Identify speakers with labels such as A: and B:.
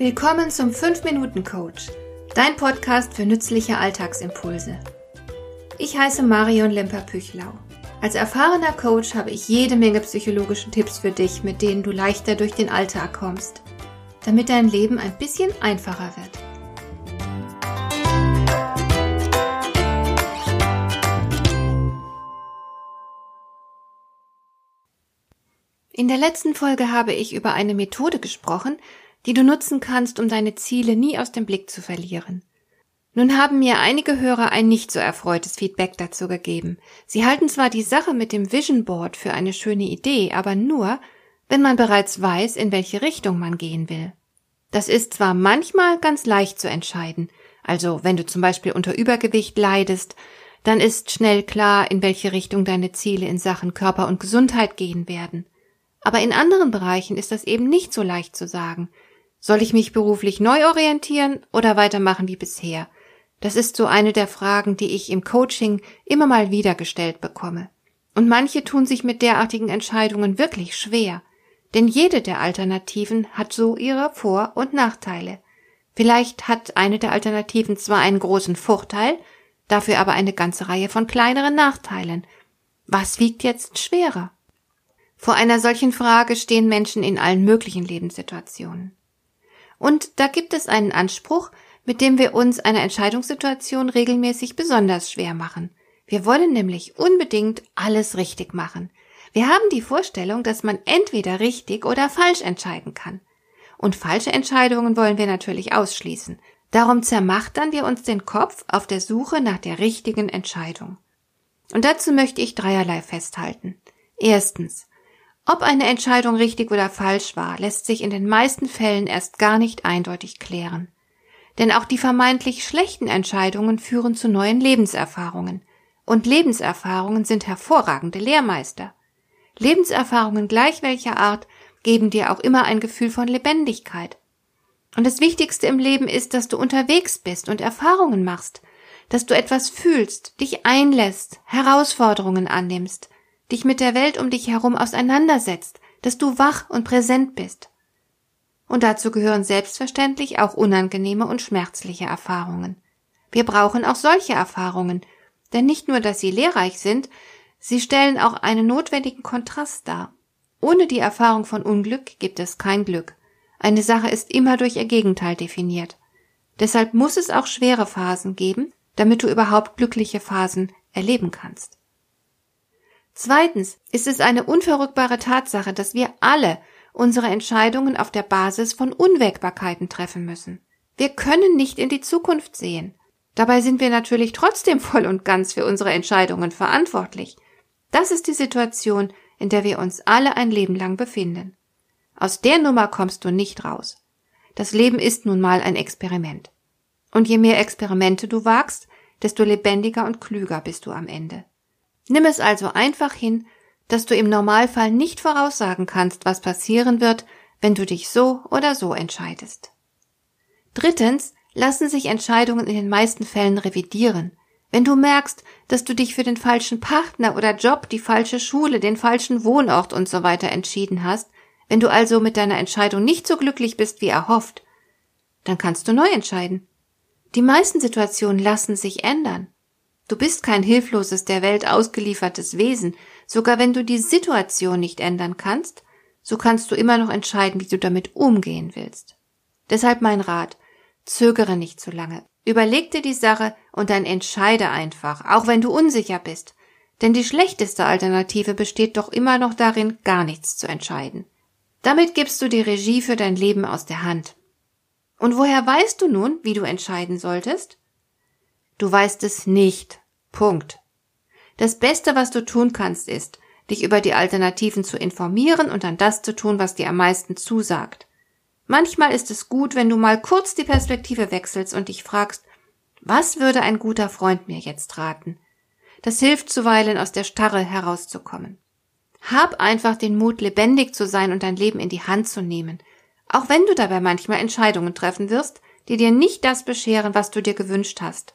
A: Willkommen zum 5-Minuten-Coach, dein Podcast für nützliche Alltagsimpulse. Ich heiße Marion Lemper-Püchlau. Als erfahrener Coach habe ich jede Menge psychologische Tipps für dich, mit denen du leichter durch den Alltag kommst, damit dein Leben ein bisschen einfacher wird. In der letzten Folge habe ich über eine Methode gesprochen, die du nutzen kannst, um deine Ziele nie aus dem Blick zu verlieren. Nun haben mir einige Hörer ein nicht so erfreutes Feedback dazu gegeben. Sie halten zwar die Sache mit dem Vision Board für eine schöne Idee, aber nur, wenn man bereits weiß, in welche Richtung man gehen will. Das ist zwar manchmal ganz leicht zu entscheiden, also wenn du zum Beispiel unter Übergewicht leidest, dann ist schnell klar, in welche Richtung deine Ziele in Sachen Körper und Gesundheit gehen werden. Aber in anderen Bereichen ist das eben nicht so leicht zu sagen, soll ich mich beruflich neu orientieren oder weitermachen wie bisher? Das ist so eine der Fragen, die ich im Coaching immer mal wieder gestellt bekomme. Und manche tun sich mit derartigen Entscheidungen wirklich schwer. Denn jede der Alternativen hat so ihre Vor- und Nachteile. Vielleicht hat eine der Alternativen zwar einen großen Vorteil, dafür aber eine ganze Reihe von kleineren Nachteilen. Was wiegt jetzt schwerer? Vor einer solchen Frage stehen Menschen in allen möglichen Lebenssituationen. Und da gibt es einen Anspruch, mit dem wir uns eine Entscheidungssituation regelmäßig besonders schwer machen. Wir wollen nämlich unbedingt alles richtig machen. Wir haben die Vorstellung, dass man entweder richtig oder falsch entscheiden kann. Und falsche Entscheidungen wollen wir natürlich ausschließen. Darum zermachtern wir uns den Kopf auf der Suche nach der richtigen Entscheidung. Und dazu möchte ich dreierlei festhalten. Erstens. Ob eine Entscheidung richtig oder falsch war, lässt sich in den meisten Fällen erst gar nicht eindeutig klären. Denn auch die vermeintlich schlechten Entscheidungen führen zu neuen Lebenserfahrungen. Und Lebenserfahrungen sind hervorragende Lehrmeister. Lebenserfahrungen gleich welcher Art geben dir auch immer ein Gefühl von Lebendigkeit. Und das Wichtigste im Leben ist, dass du unterwegs bist und Erfahrungen machst, dass du etwas fühlst, dich einlässt, Herausforderungen annimmst, dich mit der Welt um dich herum auseinandersetzt, dass du wach und präsent bist. Und dazu gehören selbstverständlich auch unangenehme und schmerzliche Erfahrungen. Wir brauchen auch solche Erfahrungen, denn nicht nur, dass sie lehrreich sind, sie stellen auch einen notwendigen Kontrast dar. Ohne die Erfahrung von Unglück gibt es kein Glück. Eine Sache ist immer durch ihr Gegenteil definiert. Deshalb muss es auch schwere Phasen geben, damit du überhaupt glückliche Phasen erleben kannst. Zweitens ist es eine unverrückbare Tatsache, dass wir alle unsere Entscheidungen auf der Basis von Unwägbarkeiten treffen müssen. Wir können nicht in die Zukunft sehen. Dabei sind wir natürlich trotzdem voll und ganz für unsere Entscheidungen verantwortlich. Das ist die Situation, in der wir uns alle ein Leben lang befinden. Aus der Nummer kommst du nicht raus. Das Leben ist nun mal ein Experiment. Und je mehr Experimente du wagst, desto lebendiger und klüger bist du am Ende. Nimm es also einfach hin, dass du im Normalfall nicht voraussagen kannst, was passieren wird, wenn du dich so oder so entscheidest. Drittens lassen sich Entscheidungen in den meisten Fällen revidieren. Wenn du merkst, dass du dich für den falschen Partner oder Job, die falsche Schule, den falschen Wohnort und so weiter entschieden hast, wenn du also mit deiner Entscheidung nicht so glücklich bist wie erhofft, dann kannst du neu entscheiden. Die meisten Situationen lassen sich ändern. Du bist kein hilfloses der Welt ausgeliefertes Wesen, sogar wenn du die Situation nicht ändern kannst, so kannst du immer noch entscheiden, wie du damit umgehen willst. Deshalb mein Rat, zögere nicht zu lange. Überleg dir die Sache und dann entscheide einfach, auch wenn du unsicher bist. Denn die schlechteste Alternative besteht doch immer noch darin, gar nichts zu entscheiden. Damit gibst du die Regie für dein Leben aus der Hand. Und woher weißt du nun, wie du entscheiden solltest? Du weißt es nicht. Punkt. Das Beste, was du tun kannst, ist, dich über die Alternativen zu informieren und dann das zu tun, was dir am meisten zusagt. Manchmal ist es gut, wenn du mal kurz die Perspektive wechselst und dich fragst, was würde ein guter Freund mir jetzt raten? Das hilft zuweilen aus der Starre herauszukommen. Hab einfach den Mut, lebendig zu sein und dein Leben in die Hand zu nehmen, auch wenn du dabei manchmal Entscheidungen treffen wirst, die dir nicht das bescheren, was du dir gewünscht hast.